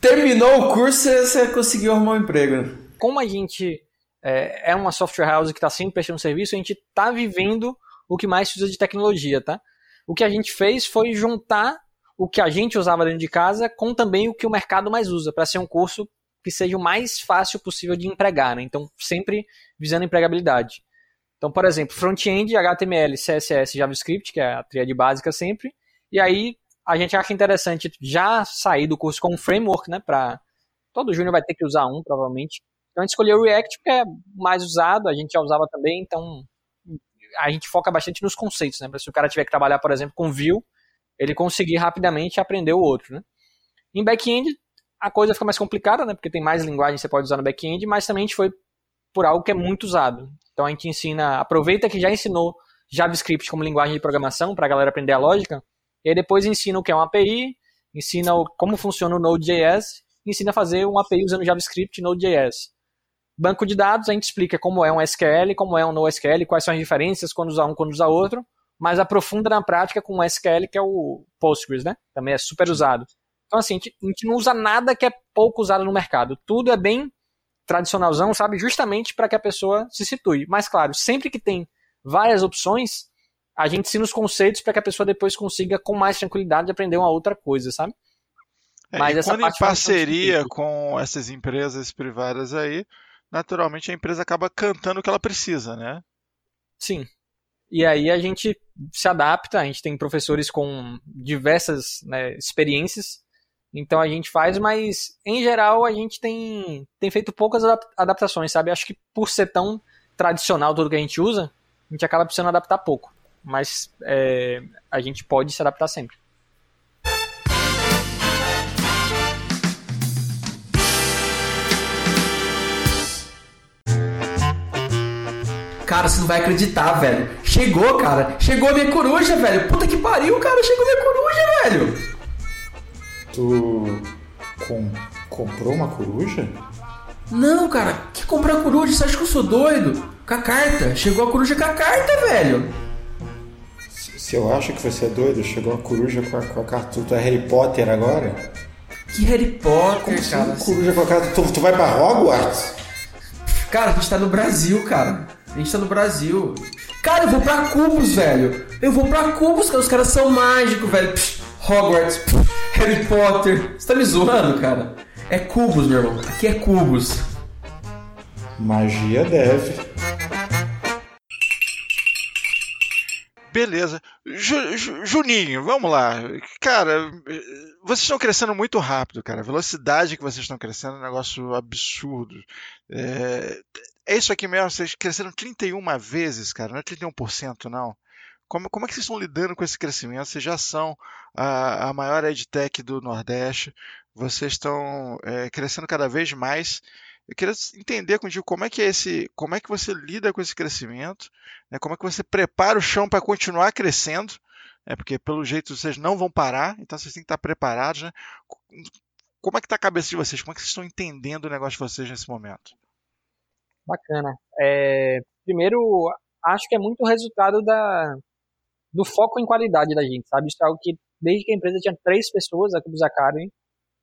terminou o curso e você conseguiu arrumar um emprego. Né? Como a gente é, é uma software house que está sempre prestando serviço, a gente está vivendo o que mais usa de tecnologia, tá? O que a gente fez foi juntar o que a gente usava dentro de casa com também o que o mercado mais usa, para ser um curso que seja o mais fácil possível de empregar, né? Então, sempre visando empregabilidade. Então, por exemplo, front-end, HTML, CSS, JavaScript, que é a tríade básica sempre, e aí a gente acha interessante já sair do curso com um framework, né? Pra... Todo júnior vai ter que usar um, provavelmente. Então a gente escolheu o React porque é mais usado, a gente já usava também, então a gente foca bastante nos conceitos, né? Se o cara tiver que trabalhar, por exemplo, com Vue, ele conseguir rapidamente aprender o outro, né? Em back-end, a coisa fica mais complicada, né? Porque tem mais linguagem que você pode usar no back-end, mas também a gente foi por algo que é muito usado. Então a gente ensina, aproveita que já ensinou JavaScript como linguagem de programação para a galera aprender a lógica, e aí depois ensina o que é uma API, ensina o, como funciona o Node.js, ensina a fazer uma API usando JavaScript e Node.js. Banco de dados, a gente explica como é um SQL, como é um NoSQL, quais são as diferenças quando usar um, quando usar outro, mas aprofunda na prática com o SQL, que é o Postgres, né? Também é super usado. Então, assim, a gente, a gente não usa nada que é pouco usado no mercado. Tudo é bem tradicionalzão, sabe? Justamente para que a pessoa se situe. Mas, claro, sempre que tem várias opções, a gente ensina os conceitos para que a pessoa depois consiga, com mais tranquilidade, aprender uma outra coisa, sabe? É, Mas essa quando em parceria com essas empresas privadas aí, naturalmente a empresa acaba cantando o que ela precisa, né? Sim. E aí a gente se adapta, a gente tem professores com diversas né, experiências, então a gente faz, mas em geral a gente tem, tem feito poucas adaptações, sabe? Acho que por ser tão tradicional tudo que a gente usa, a gente acaba precisando adaptar pouco mas é, a gente pode se adaptar sempre. Cara, você não vai acreditar, velho. Chegou, cara. Chegou a minha coruja, velho. Puta que pariu, cara. Chegou a minha coruja, velho. Tu com... comprou uma coruja? Não, cara. Que comprar coruja? Você acha que eu sou doido? Com a carta. Chegou a coruja com a carta, velho. Se eu acho que você é doido, chegou a coruja com a, com a carta. Tu é Harry Potter agora? Que Harry Potter, Como assim, cara? coruja com a carta. Tu, tu vai pra Hogwarts? Cara, a gente tá no Brasil, cara. A gente tá no Brasil. Cara, eu vou pra Cubos, velho. Eu vou pra Cubos, cara. Os caras são mágicos, velho. Psh, Hogwarts, psh, Harry Potter. Você tá me zoando, cara? É Cubos, meu irmão. Aqui é Cubos. Magia deve. Beleza. Juninho, vamos lá. Cara, vocês estão crescendo muito rápido, cara. A velocidade que vocês estão crescendo é um negócio absurdo. É, é isso aqui mesmo, vocês cresceram 31 vezes, cara, não é 31%, não. Como, como é que vocês estão lidando com esse crescimento? Vocês já são a, a maior edtech do Nordeste, vocês estão é, crescendo cada vez mais eu queria entender contigo como é que é esse, como é que você lida com esse crescimento, né? como é que você prepara o chão para continuar crescendo, né? porque pelo jeito vocês não vão parar, então vocês têm que estar preparados. Né? Como é que está a cabeça de vocês? Como é que vocês estão entendendo o negócio de vocês nesse momento? Bacana. É, primeiro, acho que é muito resultado da, do foco em qualidade da gente, sabe? Isso é algo que desde que a empresa tinha três pessoas, aqui do Academy,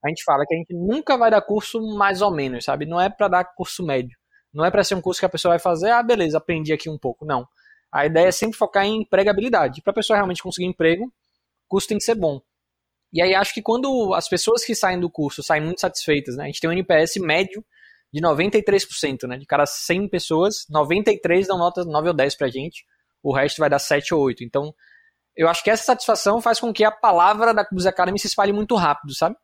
a gente fala que a gente nunca vai dar curso mais ou menos, sabe? Não é para dar curso médio. Não é para ser um curso que a pessoa vai fazer, ah, beleza, aprendi aqui um pouco. Não. A ideia é sempre focar em empregabilidade. Para a pessoa realmente conseguir emprego, o curso tem que ser bom. E aí acho que quando as pessoas que saem do curso saem muito satisfeitas, né? A gente tem um NPS médio de 93%, né? De cada 100 pessoas, 93 dão nota 9 ou 10 pra gente, o resto vai dar 7 ou 8. Então, eu acho que essa satisfação faz com que a palavra da Cubus Academy se espalhe muito rápido, sabe?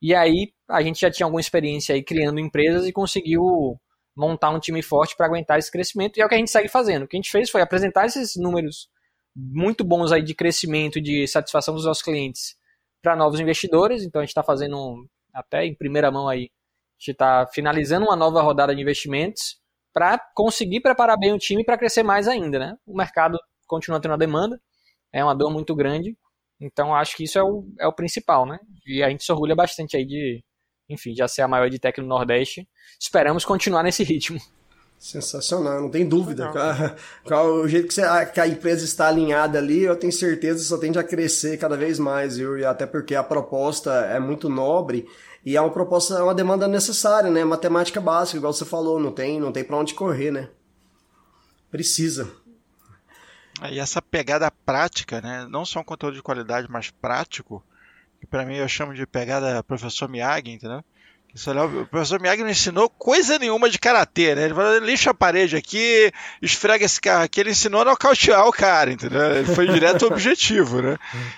E aí, a gente já tinha alguma experiência aí criando empresas e conseguiu montar um time forte para aguentar esse crescimento, e é o que a gente segue fazendo. O que a gente fez foi apresentar esses números muito bons aí de crescimento de satisfação dos nossos clientes para novos investidores, então a gente está fazendo até em primeira mão aí, a gente está finalizando uma nova rodada de investimentos para conseguir preparar bem o time para crescer mais ainda, né? O mercado continua tendo a demanda, é uma dor muito grande, então acho que isso é o, é o principal, né? E a gente se orgulha bastante aí de, enfim, já ser a maior de tech no Nordeste. Esperamos continuar nesse ritmo. Sensacional, não tem dúvida. o jeito que, você, que, a empresa está alinhada ali, eu tenho certeza que só tende a crescer cada vez mais, viu? E até porque a proposta é muito nobre e é uma proposta, é uma demanda necessária, né? Matemática básica, igual você falou, não tem, não tem para onde correr, né? Precisa. E essa pegada prática, né? Não só um conteúdo de qualidade, mas prático, que para mim eu chamo de pegada professor Miyagi, entendeu? O professor Miyagi não ensinou coisa nenhuma de karatê, né? Ele falou, lixa a parede aqui, esfrega esse carro aqui. Ele ensinou a nocautear o cara, entendeu? Ele foi direto ao objetivo, né?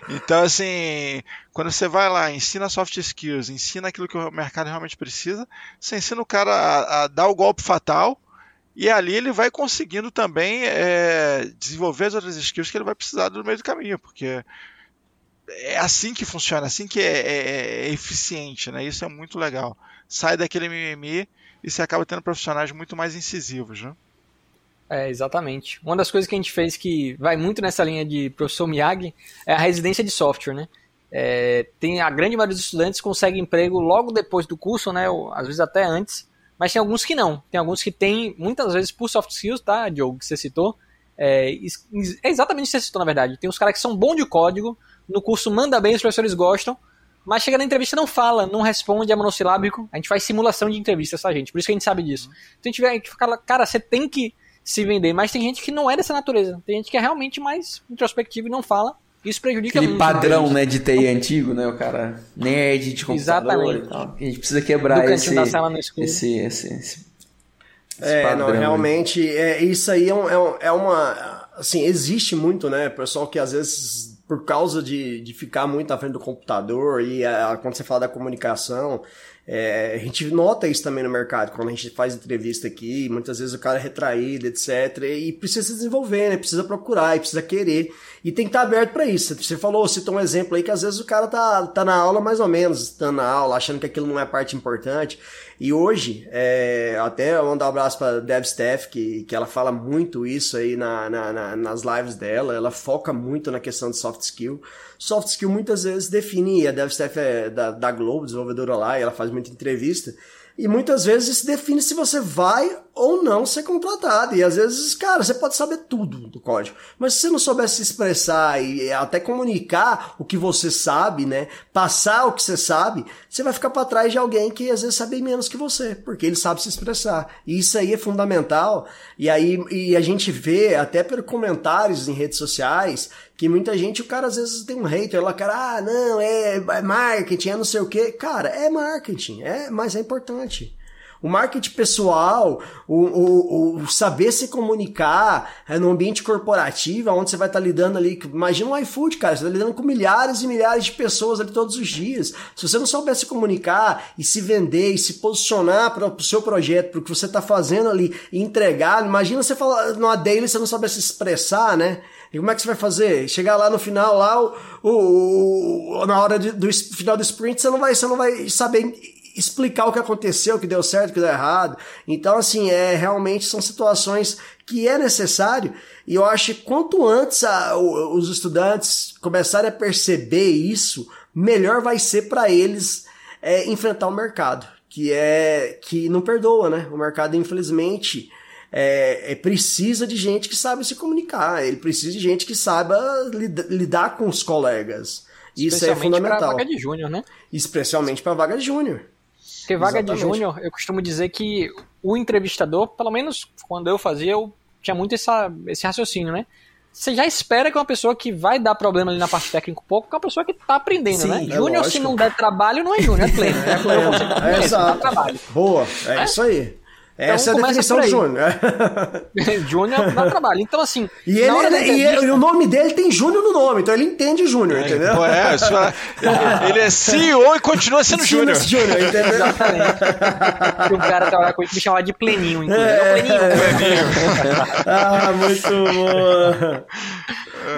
Então, assim, quando você vai lá, ensina soft skills, ensina aquilo que o mercado realmente precisa, você ensina o cara a, a dar o golpe fatal e ali ele vai conseguindo também é, desenvolver as outras skills que ele vai precisar no meio do caminho, porque é assim que funciona, assim que é, é, é, eficiente, né? Isso é muito legal. Sai daquele mimimi e você acaba tendo profissionais muito mais incisivos, né? É, exatamente. Uma das coisas que a gente fez que vai muito nessa linha de professor Miyagi é a residência de software, né? É, tem a grande maioria dos estudantes consegue emprego logo depois do curso, né? Ou, às vezes até antes. Mas tem alguns que não. Tem alguns que tem, muitas vezes por soft skills, tá, Diogo, que você citou. É, é exatamente o que você citou, na verdade. Tem os caras que são bons de código, no curso manda bem, os professores gostam, mas chega na entrevista não fala, não responde, é monossilábico. A gente faz simulação de entrevista, tá, gente? Por isso que a gente sabe disso. Então a gente vê que fala, cara, você tem que se vender, mas tem gente que não é dessa natureza. Tem gente que é realmente mais introspectivo e não fala. Isso prejudica Aquele muito. padrão, né, de TI antigo, né? O cara nerd de computador Exatamente. e tal. A gente precisa quebrar esse, esse, esse, esse, É, padrão, não, realmente, é, isso aí é, um, é, é uma... Assim, existe muito, né? Pessoal que às vezes por causa de, de ficar muito na frente do computador e a, quando você fala da comunicação, é, a gente nota isso também no mercado, quando a gente faz entrevista aqui, muitas vezes o cara é retraído, etc. E precisa se desenvolver, né? Precisa procurar, e precisa querer. E tem que estar aberto para isso. Você falou, citou um exemplo aí que às vezes o cara tá, tá na aula mais ou menos, tá na aula, achando que aquilo não é parte importante. E hoje, é, até mandar um abraço para Dev Steph, que, que ela fala muito isso aí na, na, na, nas lives dela, ela foca muito na questão de soft skill. Soft skill muitas vezes define, a Dev Steph é da, da Globo, desenvolvedora lá, e ela faz muita entrevista, e muitas vezes isso define se você vai ou não ser contratado. E às vezes, cara, você pode saber tudo do código. Mas se você não souber se expressar e até comunicar o que você sabe, né? Passar o que você sabe, você vai ficar para trás de alguém que às vezes sabe menos que você, porque ele sabe se expressar. E isso aí é fundamental. E aí e a gente vê até por comentários em redes sociais que muita gente, o cara às vezes tem um hater lá, cara, ah, não, é, é marketing, é não sei o que. Cara, é marketing, é, mas é importante. O marketing pessoal, o, o, o saber se comunicar é, no ambiente corporativo, onde você vai estar tá lidando ali. Imagina um iFood, cara, você está lidando com milhares e milhares de pessoas ali todos os dias. Se você não souber se comunicar e se vender e se posicionar para o seu projeto, para o que você está fazendo ali e entregar, imagina você falar numa daily você não souber se expressar, né? E como é que você vai fazer? Chegar lá no final, lá, o, o, o na hora de, do final do sprint, você não vai, você não vai saber explicar o que aconteceu, o que deu certo, o que deu errado. Então, assim, é realmente são situações que é necessário. E eu acho que quanto antes a, os estudantes começarem a perceber isso, melhor vai ser para eles é, enfrentar o mercado, que é que não perdoa, né? O mercado, infelizmente, é, é, precisa de gente que sabe se comunicar, ele precisa de gente que saiba lidar com os colegas. Isso é fundamental. Para vaga de júnior, né? Especialmente para vaga de júnior. Porque vaga Exatamente. de júnior, eu costumo dizer que o entrevistador, pelo menos quando eu fazia, eu tinha muito essa, esse raciocínio, né? Você já espera que uma pessoa que vai dar problema ali na parte técnica um pouco, que é uma pessoa que está aprendendo, Sim, né? É júnior, se não der trabalho, não é júnior, é pleno. É pleno. É, é, exato. Boa, é, é isso aí. Então, Essa é a definição de Júnior. Júnior dá trabalho. Então, assim. E, ele, entrevista... e, o nome dele tem Júnior no nome, então ele entende Júnior, é, entendeu? É, é, ele é CEO e continua sendo Júnior. Júnior, entendeu? Exatamente. O cara trabalhar com ele me chamava de Pleninho, inclusive. É, o Pleninho. Pleninho. ah, muito bom.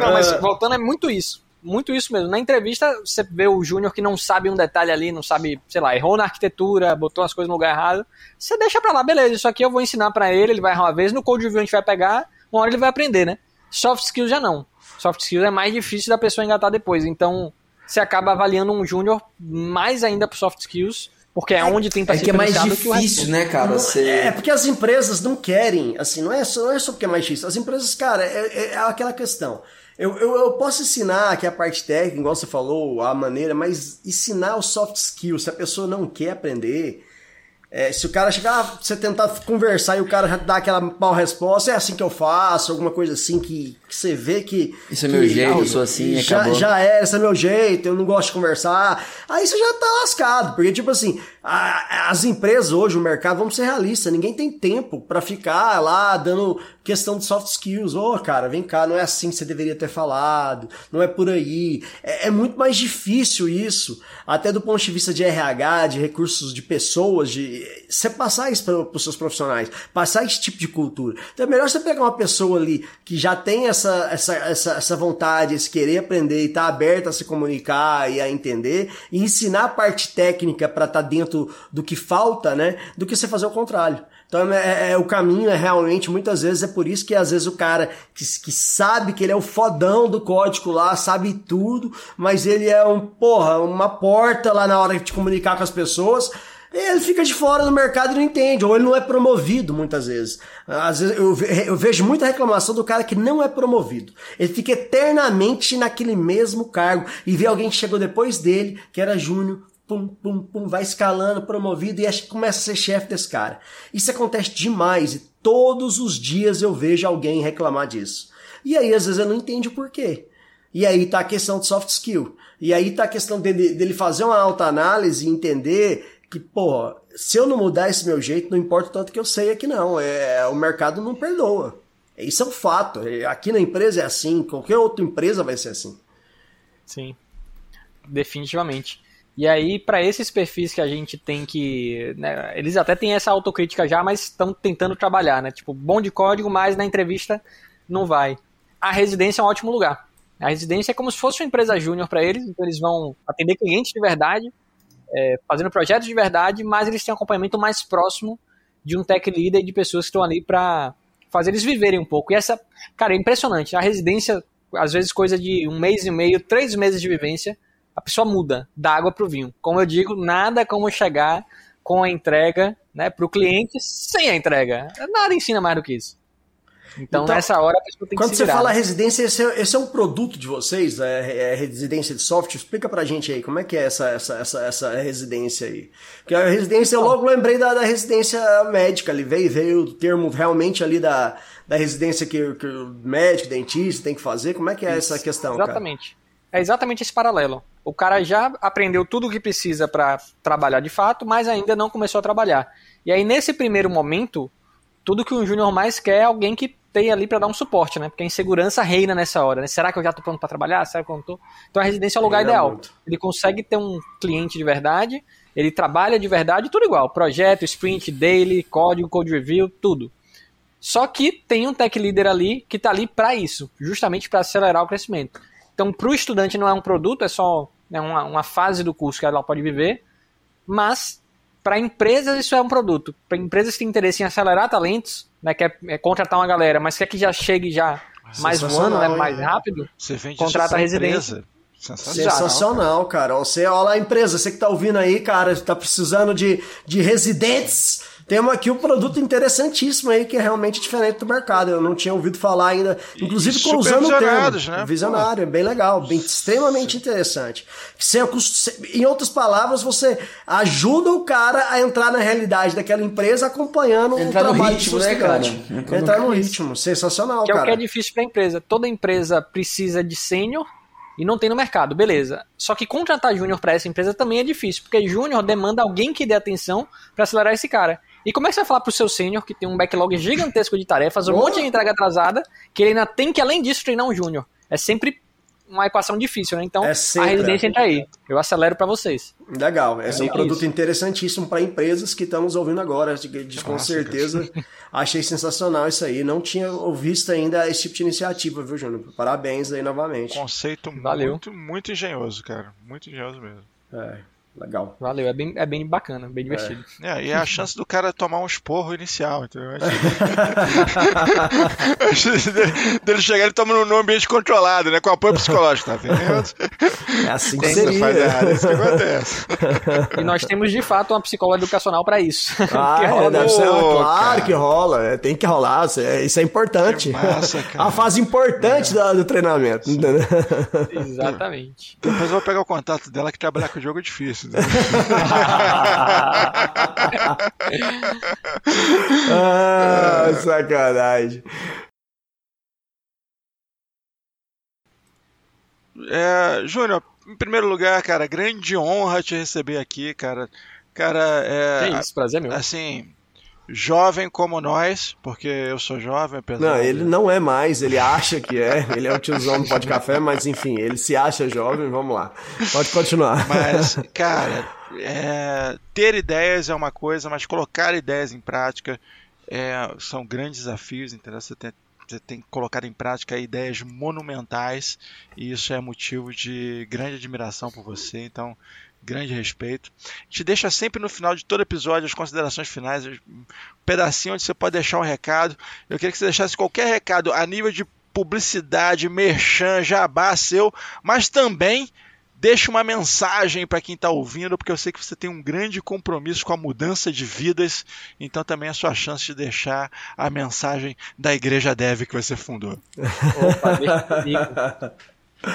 Não, mas voltando, é muito isso muito isso mesmo. Na entrevista, você vê o Júnior que não sabe um detalhe ali, não sabe, sei lá, errou na arquitetura, botou as coisas no lugar errado. Você deixa pra lá, beleza, isso aqui eu vou ensinar para ele, ele vai errar uma vez, no code review a gente vai pegar, uma hora ele vai aprender, né? Soft skills já não. Soft skills é mais difícil da pessoa engatar depois. Então, você acaba avaliando um Júnior mais ainda pro soft skills, porque é, é onde tem pra é que é mais difícil, né, cara? Você... É porque as empresas não querem, assim, não é só, não é só porque é mais difícil. As empresas, cara, é, é, é aquela questão. Eu, eu, eu, posso ensinar aqui a parte técnica, igual você falou, a maneira, mas ensinar o soft skills, se a pessoa não quer aprender, é, se o cara chegar, você tentar conversar e o cara já dá aquela mal resposta, é assim que eu faço, alguma coisa assim que, que você vê que. Isso é meu jeito, eu sou assim, já, acabou. Já é, esse é meu jeito, eu não gosto de conversar. Aí você já tá lascado, porque, tipo assim, a, as empresas hoje, o mercado, vamos ser realistas, ninguém tem tempo para ficar lá dando questão de soft skills. Ô, oh, cara, vem cá, não é assim que você deveria ter falado, não é por aí. É, é muito mais difícil isso, até do ponto de vista de RH, de recursos de pessoas, de você passar isso para os seus profissionais, passar esse tipo de cultura. Então é melhor você pegar uma pessoa ali que já tem essa, essa, essa, essa vontade, esse querer aprender e tá aberta a se comunicar e a entender, e ensinar a parte técnica para estar tá dentro do que falta, né? Do que você fazer o contrário. Então é, é, o caminho é realmente, muitas vezes, é por isso que às vezes o cara que, que sabe que ele é o fodão do código lá, sabe tudo, mas ele é um, porra, uma porta lá na hora de comunicar com as pessoas, ele fica de fora do mercado e não entende, ou ele não é promovido muitas vezes. Às vezes eu, eu vejo muita reclamação do cara que não é promovido. Ele fica eternamente naquele mesmo cargo e vê alguém que chegou depois dele, que era júnior, pum, pum, pum, vai escalando, promovido e começa a ser chefe desse cara. Isso acontece demais e todos os dias eu vejo alguém reclamar disso. E aí, às vezes, eu não entendo o porquê. E aí tá a questão de soft skill. E aí tá a questão dele, dele fazer uma autoanálise e entender que, pô, se eu não mudar esse meu jeito, não importa tanto que eu sei aqui não. É, o mercado não perdoa. Isso é um fato. Aqui na empresa é assim, qualquer outra empresa vai ser assim. Sim, definitivamente. E aí, para esses perfis que a gente tem que. Né, eles até têm essa autocrítica já, mas estão tentando trabalhar, né? Tipo, bom de código, mas na entrevista não vai. A residência é um ótimo lugar. A residência é como se fosse uma empresa júnior para eles, então eles vão atender clientes de verdade, é, fazendo projetos de verdade, mas eles têm um acompanhamento mais próximo de um tech leader e de pessoas que estão ali para fazer eles viverem um pouco. E essa, cara, é impressionante. A residência, às vezes, coisa de um mês e meio, três meses de vivência a pessoa muda da água para o vinho. Como eu digo, nada como chegar com a entrega né, para o cliente sem a entrega. Nada ensina mais do que isso. Então, então nessa hora a pessoa tem que Quando se você fala residência, esse é, esse é, um produto de vocês? É, é, residência de software? Explica pra gente aí, como é que é essa, essa, essa, essa residência aí? Porque a residência, eu logo lembrei da, da residência médica ali, veio, veio o termo realmente ali da, da residência que, que o médico, dentista tem que fazer. Como é que é Isso, essa questão, Exatamente. Cara? É exatamente esse paralelo. O cara já aprendeu tudo o que precisa para trabalhar de fato, mas ainda não começou a trabalhar. E aí, nesse primeiro momento, tudo que um júnior mais quer é alguém que tenha ali para dar um suporte, né? Porque a insegurança reina nessa hora, né? Será que eu já tô pronto para trabalhar? Será que eu não tô? Então a residência é o lugar ideal. Muito. Ele consegue ter um cliente de verdade, ele trabalha de verdade, tudo igual. Projeto, sprint, daily, código, code review, tudo. Só que tem um tech leader ali que está ali para isso, justamente para acelerar o crescimento. Então, para o estudante não é um produto, é só né, uma, uma fase do curso que ela pode viver, mas para empresas isso é um produto. Para empresas que têm interesse em acelerar talentos, né, quer é contratar uma galera, mas quer que já chegue já mais voando, né, mais rápido, você vende contrata a residência. Sensacional. Sensacional, cara. Você, olha lá a empresa, você que tá ouvindo aí, cara, tá precisando de, de residentes temos aqui um produto interessantíssimo aí que é realmente diferente do mercado. Eu não tinha ouvido falar ainda, inclusive E com usando o termo. né? Visionário, bem legal, bem extremamente interessante. Em outras palavras, você ajuda o cara a entrar na realidade daquela empresa acompanhando Entrar o no trabalho ritmo, do né, cara? Entrar no Entrar no ritmo, sensacional, Que é o cara. que é difícil para a empresa. Toda empresa precisa de sênior e não tem no mercado, beleza. Só que contratar júnior para essa empresa também é difícil, porque júnior demanda alguém que dê atenção para acelerar esse cara. E como é que você vai falar pro seu sênior, que tem um backlog gigantesco de tarefas, um Oh. monte de entrega atrasada, que ele ainda tem que, além disso, treinar um júnior? É sempre uma equação difícil, né? Então, É a residência é. entra aí. Eu acelero para vocês. Legal, esse é um isso. produto interessantíssimo para empresas que estamos ouvindo agora. de- de- Com Nossa, certeza, achei sensacional isso aí. Não tinha visto ainda esse tipo de iniciativa, viu, Júnior? Parabéns aí novamente. Conceito Valeu. muito, muito engenhoso, cara. Muito engenhoso mesmo. É, legal. Valeu, é bem, é bem bacana, bem divertido. É, e é a chance do cara tomar um esporro inicial, entendeu? Dele chegar, ele toma num ambiente controlado, né? Com apoio psicológico, tá vendo? É assim que Você faz seria. errado, é isso que acontece. E nós temos, de fato, uma psicóloga educacional para isso. Ah, Que é, rola deve ser, Ô, claro cara. que rola, é, tem que rolar, isso é, isso é importante. Massa, cara. A fase importante da- do treinamento. Exatamente. Depois eu vou pegar o contato dela que trabalhar com o jogo é difícil. Né? ah, sacanagem. É, Júnior, em primeiro lugar, cara, grande honra te receber aqui, cara. Cara, é. É isso, prazer meu. Assim, jovem como nós, porque eu sou jovem, apesar Não, de- ele não é mais, ele acha que é, ele é o tiozão do pó de café, mas enfim, ele se acha jovem, vamos lá. Pode continuar. Mas, cara, é, ter ideias é uma coisa, mas colocar ideias em prática é, são grandes desafios, entendeu? Você tem, você tem que colocar em prática ideias monumentais e isso é motivo de grande admiração por você, então, grande respeito. Te deixa sempre no final de todo episódio as considerações finais, um pedacinho onde você pode deixar um recado. Eu queria que você deixasse qualquer recado a nível de publicidade, merchan, jabá seu, mas também Deixe uma mensagem para quem está ouvindo, porque eu sei que você tem um grande compromisso com a mudança de vidas, então também é a sua chance de deixar a mensagem da Igreja Dev que você fundou. Opa, deixa comigo.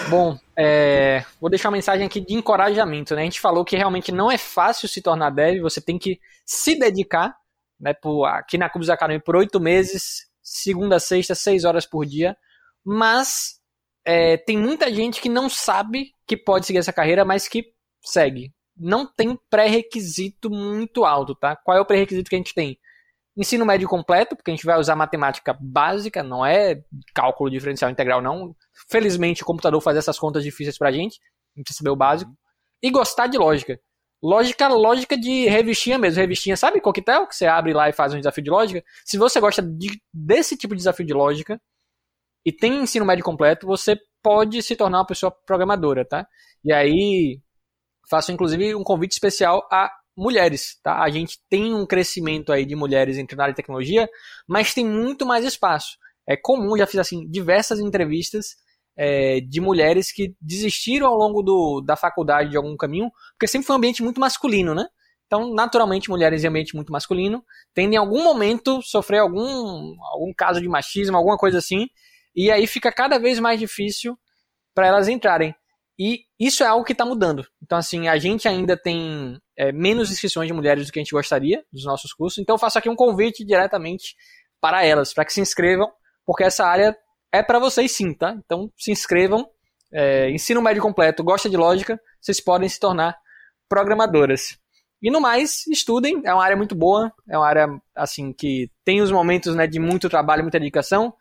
Bom, é, vou deixar uma mensagem aqui de encorajamento. Né? A gente falou que realmente não é fácil se tornar dev, você tem que se dedicar né, por, aqui na Cubos Academy por oito meses, segunda a sexta, seis horas por dia, mas é, tem muita gente que não sabe que pode seguir essa carreira, mas que segue. Não tem pré-requisito muito alto, tá? Qual é o pré-requisito que a gente tem? Ensino médio completo, porque a gente vai usar matemática básica, não é cálculo diferencial integral, não. Felizmente o computador faz essas contas difíceis pra gente, a gente saber o básico. E gostar de lógica. Lógica, lógica de revistinha mesmo. Revistinha, sabe coquetel? Que você abre lá e faz um desafio de lógica. Se você gosta de- desse tipo de desafio de lógica e tem ensino médio completo, você pode se tornar uma pessoa programadora, tá? E aí, faço inclusive um convite especial a mulheres, tá? A gente tem um crescimento aí de mulheres entre na área de tecnologia, mas tem muito mais espaço. É comum, já fiz assim diversas entrevistas é, de mulheres que desistiram ao longo do, da faculdade de algum caminho, porque sempre foi um ambiente muito masculino, né? Então, naturalmente, mulheres em ambiente muito masculino tendem em algum momento sofrer algum, algum caso de machismo, alguma coisa assim, e aí fica cada vez mais difícil para elas entrarem. E isso é algo que está mudando. Então, assim, a gente ainda tem é, menos inscrições de mulheres do que a gente gostaria dos nossos cursos. Então, eu faço aqui um convite diretamente para elas, para que se inscrevam, porque essa área é para vocês sim, tá? Então, se inscrevam. É, ensino médio completo, gosta de lógica, vocês podem se tornar programadoras. E no mais, estudem, é uma área muito boa, é uma área assim que tem os momentos né, de muito trabalho, muita dedicação,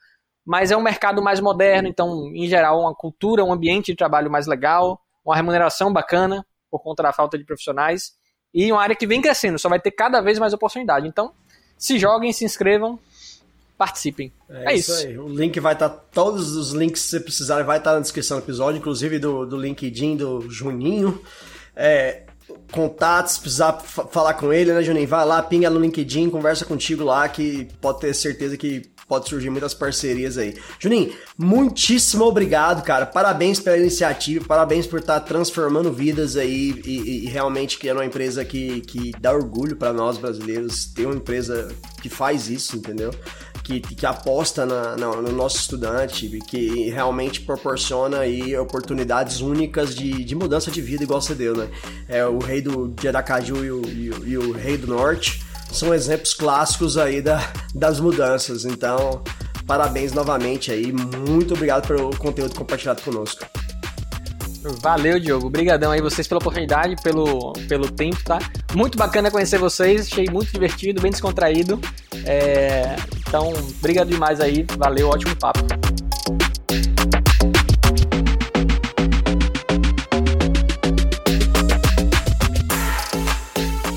mas é um mercado mais moderno, então, em geral, uma cultura, um ambiente de trabalho mais legal, uma remuneração bacana por conta da falta de profissionais e uma área que vem crescendo, só vai ter cada vez mais oportunidade. Então, se joguem, se inscrevam, participem. É, isso. aí. O link vai estar, todos os links que você precisar vai estar na descrição do episódio, inclusive do, do LinkedIn do Juninho. É, contatos, se precisar fa- falar com ele, né, Juninho? Vai lá, pinga no LinkedIn, conversa contigo lá, que pode ter certeza que pode surgir muitas parcerias aí. Juninho, muitíssimo obrigado, cara. Parabéns pela iniciativa, parabéns por estar tá transformando vidas aí e, e realmente criando uma empresa que, que dá orgulho para nós brasileiros ter uma empresa que faz isso, entendeu? Que, que aposta na, na, no nosso estudante, que realmente proporciona aí oportunidades únicas de, de mudança de vida, igual você deu, né? É o rei do de Aracaju e o, e, o, e o rei do norte são exemplos clássicos aí da, das mudanças. Então, parabéns novamente aí. Muito obrigado pelo conteúdo compartilhado conosco. Valeu, Diogo. Obrigadão aí vocês pela oportunidade, pelo, pelo tempo, tá? Muito bacana conhecer vocês, achei muito divertido, bem descontraído. É... Então, obrigado demais aí, valeu, ótimo papo.